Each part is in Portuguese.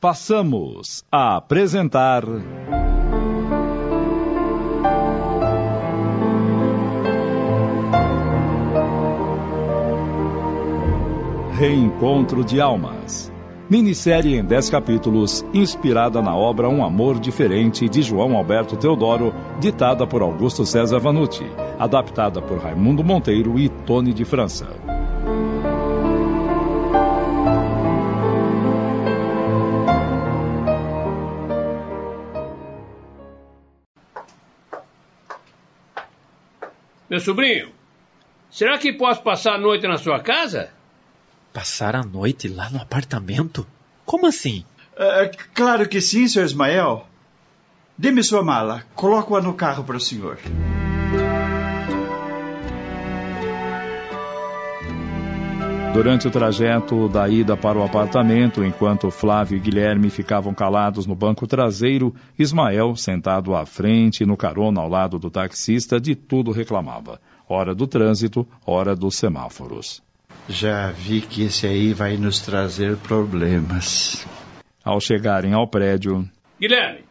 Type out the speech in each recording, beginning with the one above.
Passamos a apresentar. Reencontro de Almas. Minissérie em 10 capítulos, inspirada na obra Um Amor Diferente de João Alberto Teodoro, ditada por Augusto César Vanucci, adaptada por Raimundo Monteiro e Tony de França. Meu sobrinho, será que posso passar a noite na sua casa? Passar a noite lá no apartamento? Como assim? É, claro que sim, Sr. Ismael. Dê-me sua mala. Coloco-a no carro para o senhor. Durante o trajeto da ida para o apartamento, enquanto Flávio e Guilherme ficavam calados no banco traseiro, Ismael, sentado à frente no carona ao lado do taxista, de tudo reclamava. Hora do trânsito, hora dos semáforos. Já vi que esse aí vai nos trazer problemas. Ao chegarem ao prédio. Guilherme,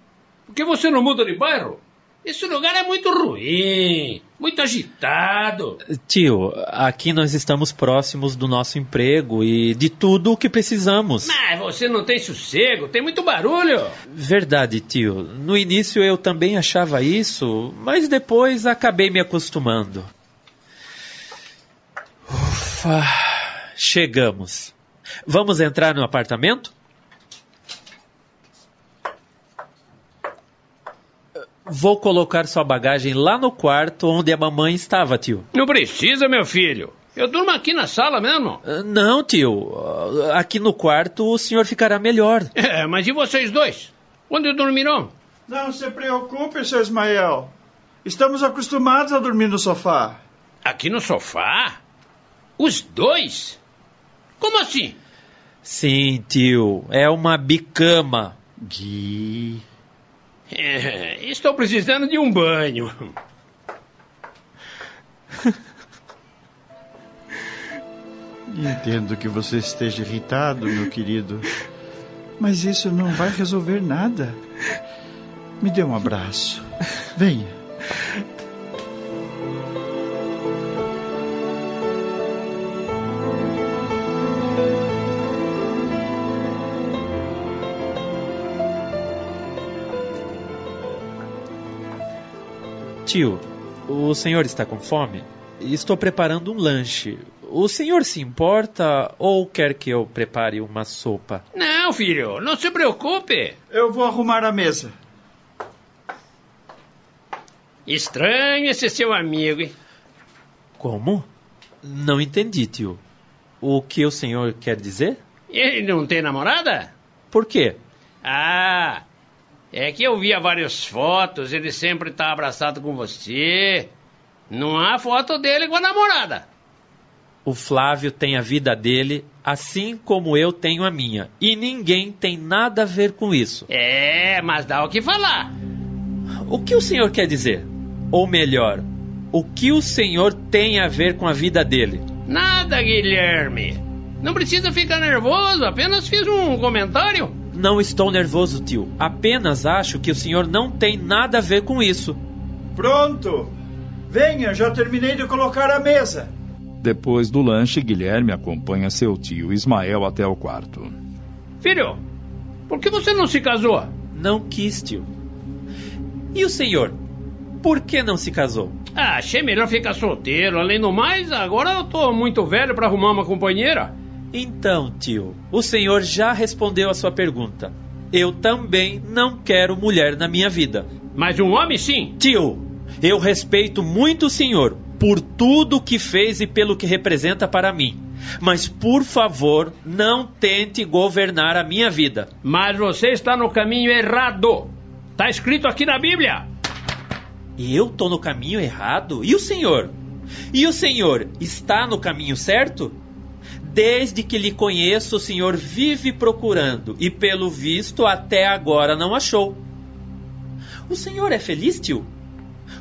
por que você não muda de bairro? Esse lugar é muito ruim, muito agitado. Tio, aqui nós estamos próximos do nosso emprego e de tudo o que precisamos. Mas você não tem sossego, tem muito barulho. Verdade, tio. No início eu também achava isso, mas depois acabei me acostumando. Ufa, chegamos. Vamos entrar no apartamento? Vou colocar sua bagagem lá no quarto onde a mamãe estava, tio. Não precisa, meu filho. Eu durmo aqui na sala mesmo. Uh, Não, tio. Uh, Aqui no quarto o senhor ficará melhor. É, mas e vocês dois? Onde dormirão? Não se preocupe, Sr. Ismael. Estamos acostumados a dormir no sofá. Aqui no sofá? Os dois? Como assim? Sim, tio. É uma bicama. Gui. É, estou precisando de um banho. Entendo que você esteja irritado, meu querido. Mas isso não vai resolver nada. Me dê um abraço. Venha. Tio, o senhor está com fome? Estou preparando um lanche. O senhor se importa ou quer que eu prepare uma sopa? Não, filho, não se preocupe. Eu vou arrumar a mesa. Estranho esse seu amigo, hein? Como? Não entendi, tio. O que o senhor quer dizer? Ele não tem namorada? Por quê? Ah, é que eu via várias fotos, ele sempre tá abraçado com você. Não há foto dele com a namorada. O Flávio tem a vida dele, assim como eu tenho a minha. E ninguém tem nada a ver com isso. É, mas dá o que falar. O que o senhor quer dizer? Ou melhor, o que o senhor tem a ver com a vida dele? Nada, Guilherme. Não precisa ficar nervoso, apenas fiz um comentário. Não estou nervoso, tio. Apenas acho que o senhor não tem nada a ver com isso. Pronto. Venha, já terminei de colocar a mesa. Depois do lanche, Guilherme acompanha seu tio Ismael até o quarto. Filho, por que você não se casou? Não quis, tio. E o senhor? Por que não se casou? Ah, achei melhor ficar solteiro. Além do mais, agora eu tô muito velho para arrumar uma companheira. Então, tio, o senhor já respondeu a sua pergunta. Eu também não quero mulher na minha vida. Mas um homem sim. Tio, eu respeito muito o senhor por tudo que fez e pelo que representa para mim. Mas, por favor, não tente governar a minha vida. Mas você está no caminho errado. Tá escrito aqui na Bíblia. Eu tô no caminho errado? E o senhor? E o senhor está no caminho certo? Desde que lhe conheço, o senhor vive procurando e, pelo visto, até agora não achou. O senhor é feliz, tio?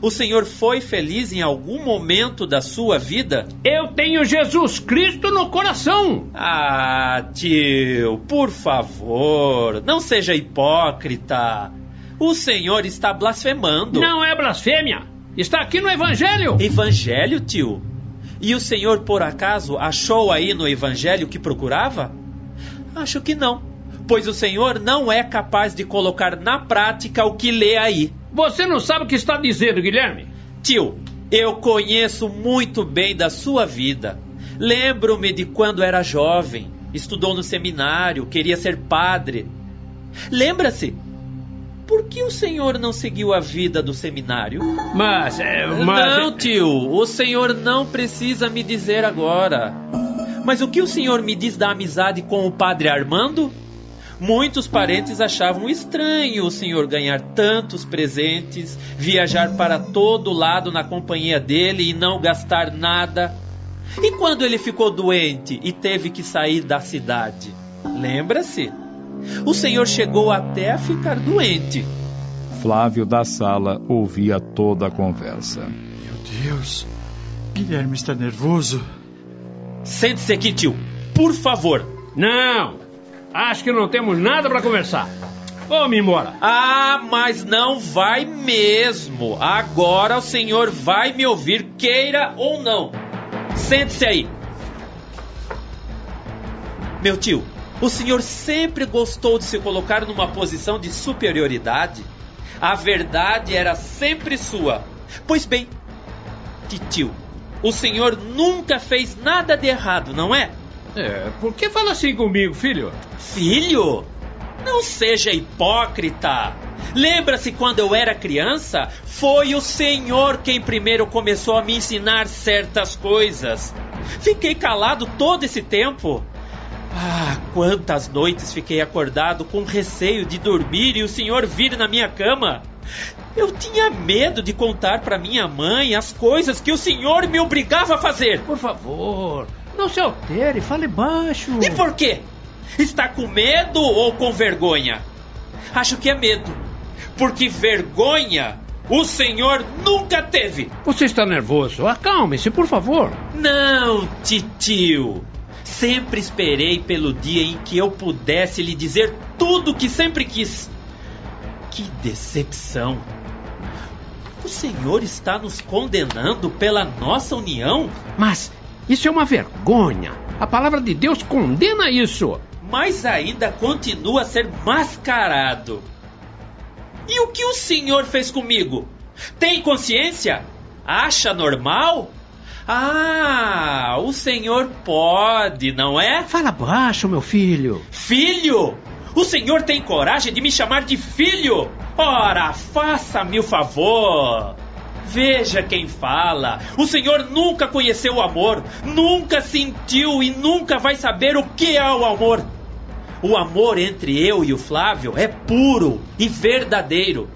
O senhor foi feliz em algum momento da sua vida? Eu tenho Jesus Cristo no coração. Ah, tio, por favor, não seja hipócrita. O senhor está blasfemando. Não é blasfêmia. Está aqui no Evangelho. Evangelho, tio? E o senhor, por acaso, achou aí no Evangelho que procurava? Acho que não, pois o senhor não é capaz de colocar na prática o que lê aí. Você não sabe o que está dizendo, Guilherme? Tio, eu conheço muito bem da sua vida. Lembro-me de quando era jovem, estudou no seminário, queria ser padre. Lembra-se? Por que o senhor não seguiu a vida do seminário? Mas, é, mas... Não, tio, o senhor não precisa me dizer agora. Mas o que o senhor me diz da amizade com o padre Armando? Muitos parentes achavam estranho o senhor ganhar tantos presentes, viajar para todo lado na companhia dele e não gastar nada. E quando ele ficou doente e teve que sair da cidade? Lembra-se? O senhor chegou até a ficar doente. Flávio da sala ouvia toda a conversa. Meu Deus, Guilherme está nervoso. Sente-se aqui, tio. Por favor. Não, Acho que não temos nada para conversar. Vamos embora. Ah, mas não vai mesmo. Agora o senhor vai me ouvir, queira ou não. Sente-se aí. Meu tio, o senhor sempre gostou de se colocar numa posição de superioridade. A verdade era sempre sua. Pois bem, tio, o senhor nunca fez nada de errado, não é? É, por que fala assim comigo, filho? Filho? Não seja hipócrita. Lembra-se quando eu era criança? Foi o Senhor quem primeiro começou a me ensinar certas coisas. Fiquei calado todo esse tempo. Ah, quantas noites fiquei acordado com receio de dormir e o Senhor vir na minha cama. Eu tinha medo de contar para minha mãe as coisas que o Senhor me obrigava a fazer. Por favor, não se altere, fale baixo. E por quê? Está com medo ou com vergonha? Acho que é medo. Porque vergonha o senhor nunca teve. Você está nervoso. Acalme-se, por favor. Não, titio. Sempre esperei pelo dia em que eu pudesse lhe dizer tudo o que sempre quis. Que decepção. O senhor está nos condenando pela nossa união? Mas isso é uma vergonha. A palavra de Deus condena isso. Mas ainda continua a ser mascarado. E o que o senhor fez comigo? Tem consciência? Acha normal? Ah, o senhor pode, não é? Fala baixo, meu filho. Filho? O senhor tem coragem de me chamar de filho? Ora, faça-me o favor. Veja quem fala. O Senhor nunca conheceu o amor, nunca sentiu e nunca vai saber o que é o amor. O amor entre eu e o Flávio é puro e verdadeiro.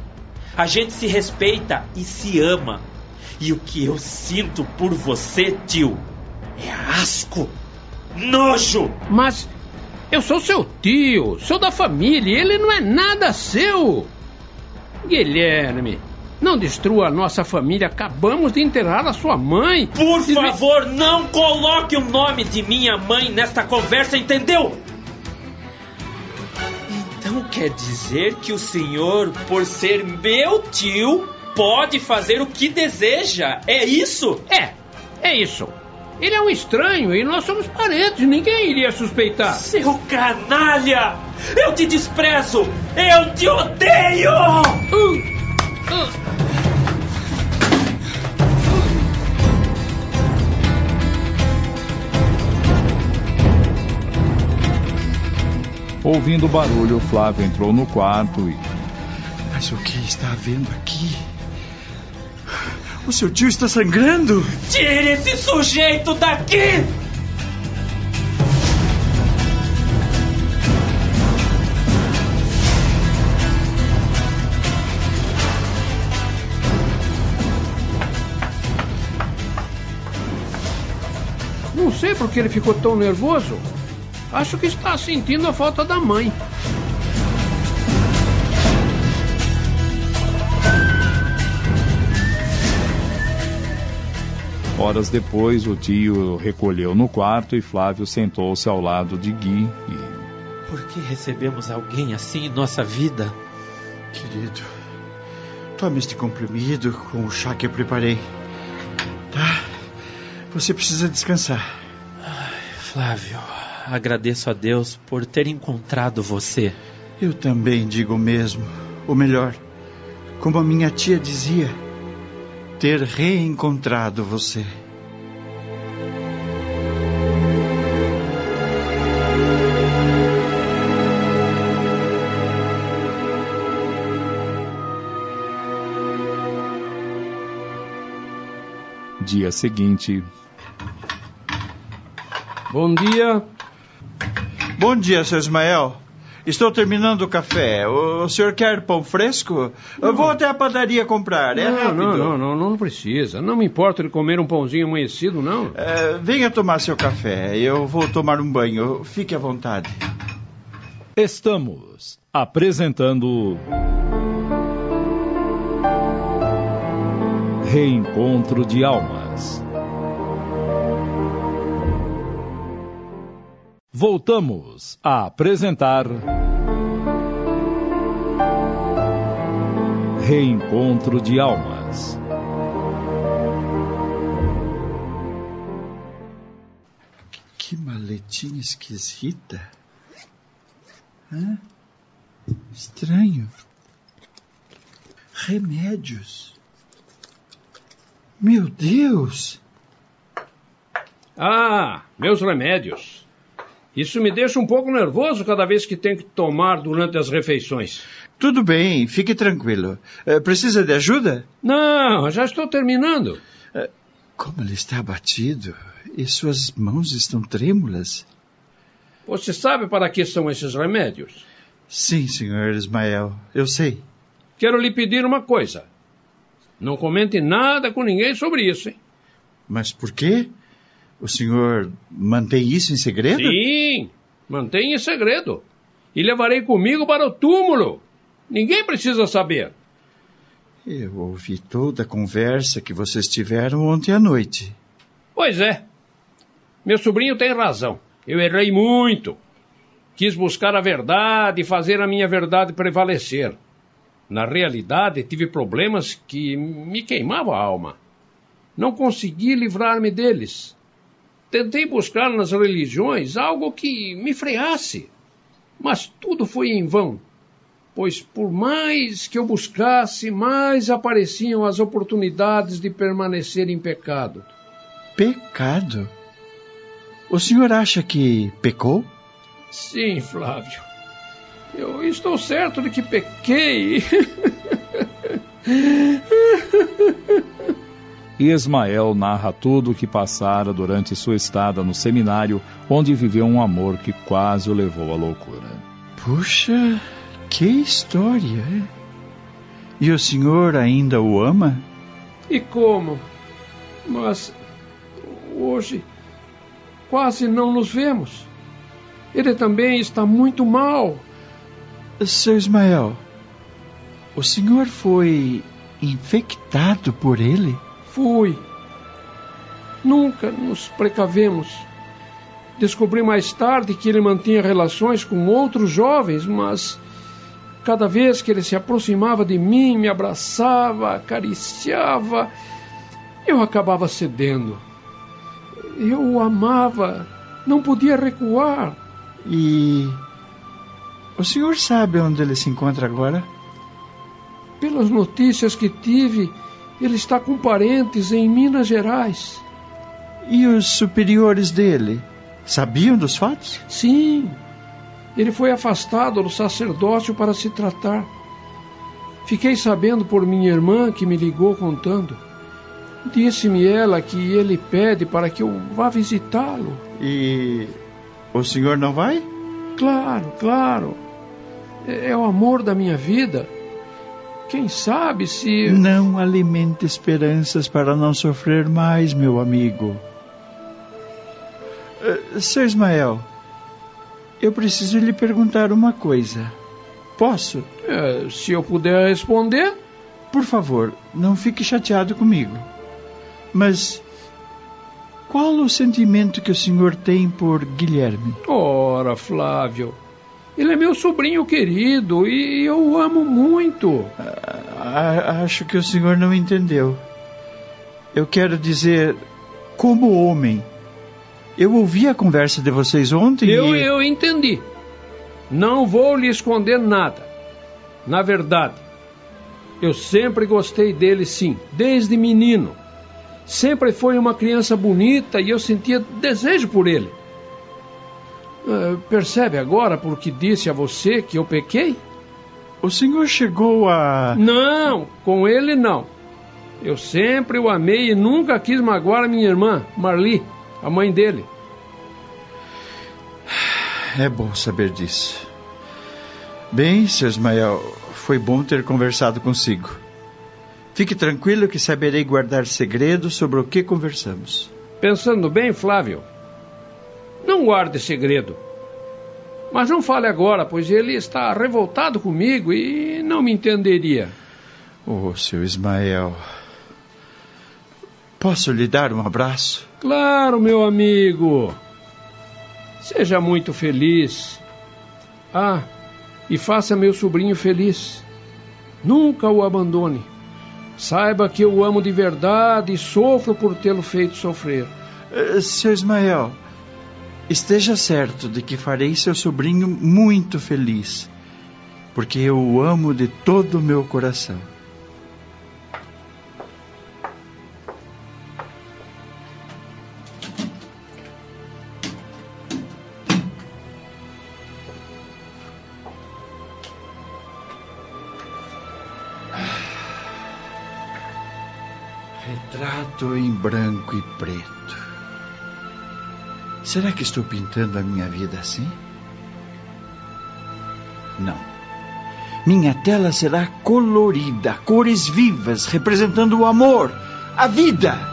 A gente se respeita e se ama. E o que eu sinto por você, tio, é asco, nojo. Mas eu sou seu tio, sou da família, ele não é nada seu. Guilherme, não destrua a nossa família. Acabamos de enterrar a sua mãe. Por favor, não coloque o nome de minha mãe nesta conversa, entendeu? Então quer dizer que o senhor, por ser meu tio, pode fazer o que deseja? É isso? É, é isso. Ele é um estranho e nós somos parentes, ninguém iria suspeitar. Seu canalha! Eu te desprezo! Eu te odeio! Uh. Ouvindo o barulho, Flávio entrou no quarto e. Mas o que está havendo aqui? O seu tio está sangrando! Tire esse sujeito daqui! sei por que ele ficou tão nervoso. Acho que está sentindo a falta da mãe. Horas depois, o tio recolheu no quarto e Flávio sentou-se ao lado de Gui e. Por que recebemos alguém assim em nossa vida? Querido, tome este comprimido com o chá que eu preparei. Tá? Você precisa descansar. Ai, Flávio, agradeço a Deus por ter encontrado você. Eu também digo o mesmo. Ou melhor, como a minha tia dizia, ter reencontrado você. Dia seguinte. Bom dia. Bom dia, seu Ismael. Estou terminando o café. O, o senhor quer pão fresco? Eu vou até a padaria comprar. É não, rápido. não, não, não, não precisa. Não me importa de comer um pãozinho amanhecido, não. É, venha tomar seu café. Eu vou tomar um banho. Fique à vontade. Estamos apresentando. Reencontro de Almas. Voltamos a apresentar. Reencontro de Almas. Que maletinha esquisita. Hã? Estranho. Remédios. Meu Deus! Ah, meus remédios. Isso me deixa um pouco nervoso cada vez que tenho que tomar durante as refeições. Tudo bem, fique tranquilo. Eh, precisa de ajuda? Não, já estou terminando. Como ele está abatido e suas mãos estão trêmulas. Você sabe para que são esses remédios? Sim, senhor Ismael, eu sei. Quero lhe pedir uma coisa. Não comente nada com ninguém sobre isso, hein? Mas por quê? O senhor mantém isso em segredo? Sim, mantenha em segredo. E levarei comigo para o túmulo. Ninguém precisa saber. Eu ouvi toda a conversa que vocês tiveram ontem à noite. Pois é. Meu sobrinho tem razão. Eu errei muito. Quis buscar a verdade e fazer a minha verdade prevalecer. Na realidade, tive problemas que me queimavam a alma. Não consegui livrar-me deles. Tentei buscar nas religiões algo que me freasse, mas tudo foi em vão, pois por mais que eu buscasse, mais apareciam as oportunidades de permanecer em pecado. Pecado? O senhor acha que pecou? Sim, Flávio. Eu estou certo de que pequei. Ismael narra tudo o que passara durante sua estada no seminário, onde viveu um amor que quase o levou à loucura. Puxa, que história! é? E o senhor ainda o ama? E como? Mas hoje quase não nos vemos. Ele também está muito mal. Seu Ismael, o senhor foi infectado por ele? Fui. Nunca nos precavemos. Descobri mais tarde que ele mantinha relações com outros jovens, mas cada vez que ele se aproximava de mim, me abraçava, acariciava, eu acabava cedendo. Eu o amava, não podia recuar. E. O senhor sabe onde ele se encontra agora? Pelas notícias que tive, ele está com parentes em Minas Gerais. E os superiores dele? Sabiam dos fatos? Sim, ele foi afastado do sacerdócio para se tratar. Fiquei sabendo por minha irmã que me ligou contando. Disse-me ela que ele pede para que eu vá visitá-lo. E. O senhor não vai? Claro, claro. É, é o amor da minha vida. Quem sabe se. Não alimente esperanças para não sofrer mais, meu amigo. Uh, Seu Ismael, eu preciso lhe perguntar uma coisa. Posso? É, se eu puder responder. Por favor, não fique chateado comigo. Mas Qual o sentimento que o senhor tem por Guilherme? Ora, Flávio, ele é meu sobrinho querido e eu o amo muito. Ah, acho que o senhor não entendeu. Eu quero dizer, como homem. Eu ouvi a conversa de vocês ontem Eu, e... eu entendi. Não vou lhe esconder nada. Na verdade, eu sempre gostei dele, sim, desde menino. Sempre foi uma criança bonita e eu sentia desejo por ele. Ah, percebe agora por que disse a você que eu pequei? O senhor chegou a... Não, com ele não. Eu sempre o amei e nunca quis magoar a minha irmã, Marli, a mãe dele. É bom saber disso. Bem, seu Ismael, foi bom ter conversado consigo. Fique tranquilo que saberei guardar segredo sobre o que conversamos. Pensando bem, Flávio, não guarde segredo. Mas não fale agora, pois ele está revoltado comigo e não me entenderia. Oh, seu Ismael. Posso lhe dar um abraço? Claro, meu amigo. Seja muito feliz. Ah, e faça meu sobrinho feliz. Nunca o abandone. Saiba que eu o amo de verdade e sofro por tê-lo feito sofrer. Eh, seu Ismael, esteja certo de que farei seu sobrinho muito feliz, porque eu o amo de todo o meu coração. Branco e preto. Será que estou pintando a minha vida assim? Não. Minha tela será colorida, cores vivas, representando o amor, a vida.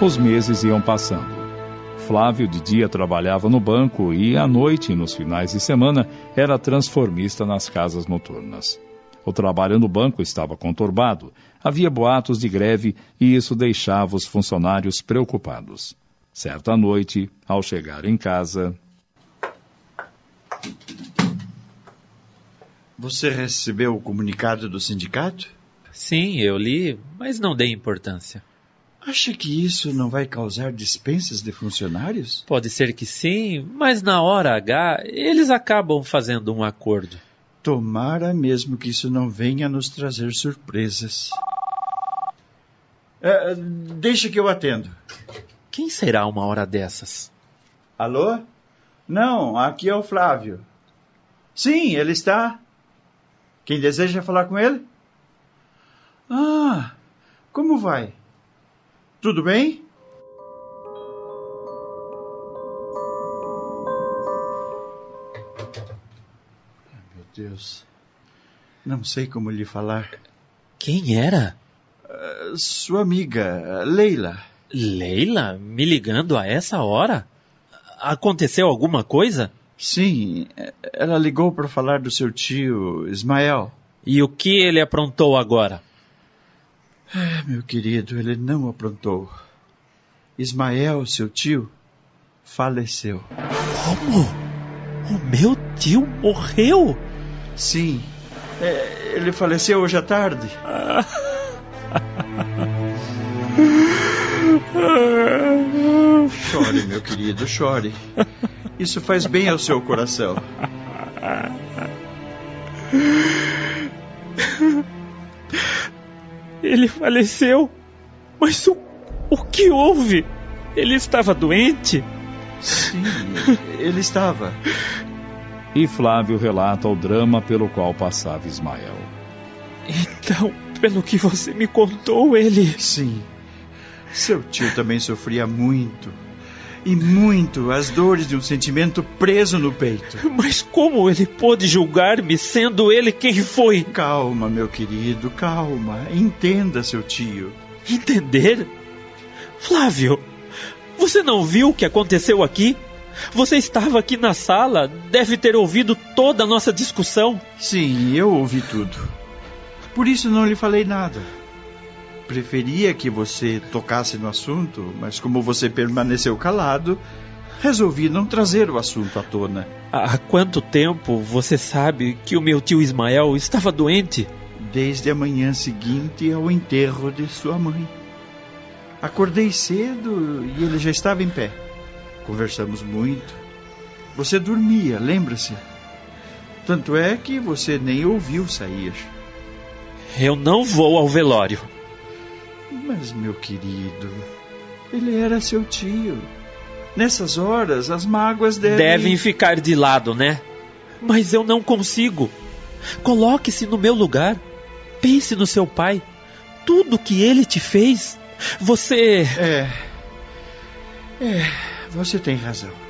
Os meses iam passando. Flávio de dia trabalhava no banco e à noite, nos finais de semana, era transformista nas casas noturnas. O trabalho no banco estava conturbado, havia boatos de greve e isso deixava os funcionários preocupados. Certa noite, ao chegar em casa. Você recebeu o comunicado do sindicato? Sim, eu li, mas não dei importância. Acha que isso não vai causar dispensas de funcionários? Pode ser que sim, mas na hora H eles acabam fazendo um acordo. Tomara mesmo que isso não venha nos trazer surpresas. É, deixa que eu atendo. Quem será uma hora dessas? Alô? Não, aqui é o Flávio. Sim, ele está. Quem deseja falar com ele? Ah, como vai? Tudo bem? Meu Deus. Não sei como lhe falar. Quem era? Uh, sua amiga, Leila. Leila? Me ligando a essa hora? Aconteceu alguma coisa? Sim, ela ligou para falar do seu tio, Ismael. E o que ele aprontou agora? Ah, meu querido, ele não aprontou. Ismael, seu tio, faleceu. Como? O meu tio morreu? Sim, é, ele faleceu hoje à tarde. chore, meu querido, chore. Isso faz bem ao seu coração. Ele faleceu. Mas o, o que houve? Ele estava doente? Sim, ele estava. E Flávio relata o drama pelo qual passava Ismael. Então, pelo que você me contou, ele. Sim. Seu tio também sofria muito. E muito as dores de um sentimento preso no peito. Mas como ele pôde julgar-me, sendo ele quem foi? Calma, meu querido, calma. Entenda, seu tio. Entender? Flávio, você não viu o que aconteceu aqui? Você estava aqui na sala, deve ter ouvido toda a nossa discussão. Sim, eu ouvi tudo. Por isso não lhe falei nada. Preferia que você tocasse no assunto, mas como você permaneceu calado, resolvi não trazer o assunto à tona. Há quanto tempo você sabe que o meu tio Ismael estava doente? Desde a manhã seguinte ao enterro de sua mãe. Acordei cedo e ele já estava em pé. Conversamos muito. Você dormia, lembra-se? Tanto é que você nem ouviu sair. Eu não vou ao velório. Mas, meu querido, ele era seu tio. Nessas horas, as mágoas devem. Devem ficar de lado, né? Mas eu não consigo. Coloque-se no meu lugar. Pense no seu pai. Tudo que ele te fez. Você. É. É, você tem razão.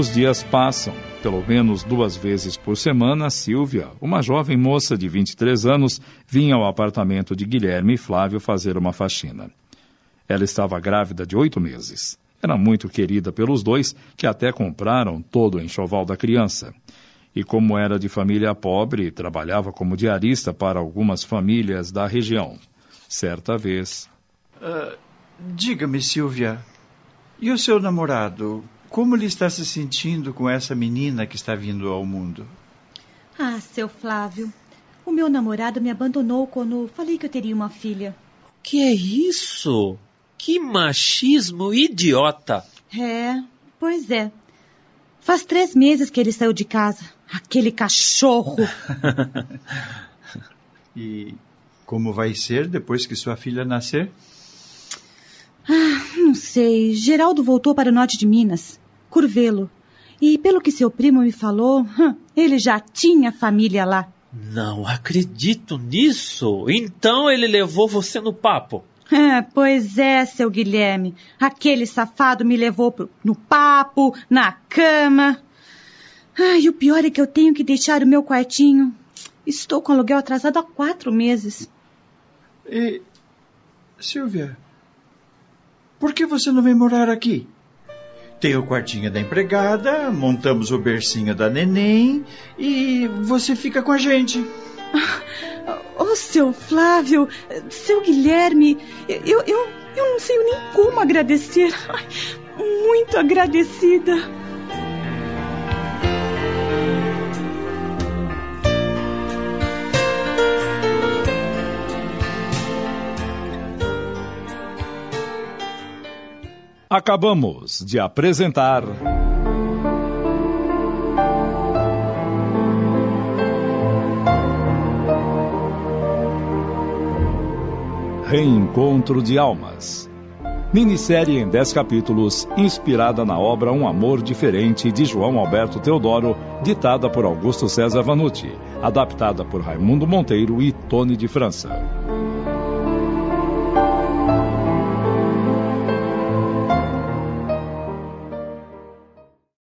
Os dias passam. Pelo menos duas vezes por semana, Silvia, uma jovem moça de 23 anos, vinha ao apartamento de Guilherme e Flávio fazer uma faxina. Ela estava grávida de oito meses. Era muito querida pelos dois, que até compraram todo o enxoval da criança. E como era de família pobre, trabalhava como diarista para algumas famílias da região. Certa vez. Uh, Diga-me, Silvia, e o seu namorado? Como ele está se sentindo com essa menina que está vindo ao mundo? Ah, seu Flávio, o meu namorado me abandonou quando falei que eu teria uma filha. Que é isso? Que machismo idiota! É, pois é. Faz três meses que ele saiu de casa. Aquele cachorro! e como vai ser depois que sua filha nascer? Ah, não sei. Geraldo voltou para o norte de Minas, Curvelo. E pelo que seu primo me falou, ele já tinha família lá. Não acredito nisso. Então ele levou você no papo. É, pois é, seu Guilherme. Aquele safado me levou pro, no papo, na cama. Ai, o pior é que eu tenho que deixar o meu quartinho. Estou com aluguel atrasado há quatro meses. E, Silvia, por que você não vem morar aqui? Tem o quartinho da empregada, montamos o bercinho da neném e você fica com a gente. Oh, seu Flávio, seu Guilherme, eu, eu, eu não sei nem como agradecer. Muito agradecida. Acabamos de apresentar. Reencontro de Almas. Minissérie em 10 capítulos, inspirada na obra Um Amor Diferente de João Alberto Teodoro, ditada por Augusto César Vanucci, adaptada por Raimundo Monteiro e Tony de França.